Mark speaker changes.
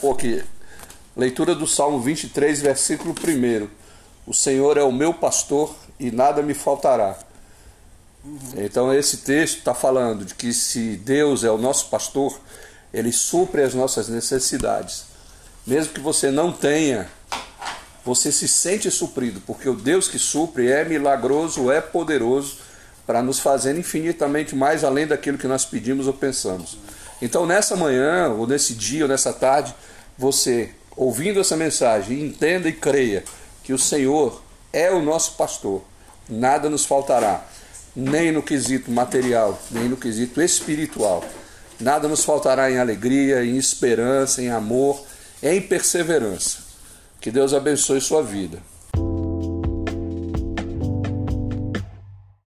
Speaker 1: Porque leitura do Salmo 23, versículo 1. O Senhor é o meu pastor e nada me faltará. Então esse texto está falando de que se Deus é o nosso pastor, ele supre as nossas necessidades. Mesmo que você não tenha, você se sente suprido, porque o Deus que supre é milagroso, é poderoso para nos fazer infinitamente mais além daquilo que nós pedimos ou pensamos. Então nessa manhã, ou nesse dia, ou nessa tarde, você ouvindo essa mensagem, entenda e creia que o Senhor é o nosso pastor. Nada nos faltará nem no quesito material, nem no quesito espiritual. Nada nos faltará em alegria, em esperança, em amor, em perseverança. Que Deus abençoe sua vida.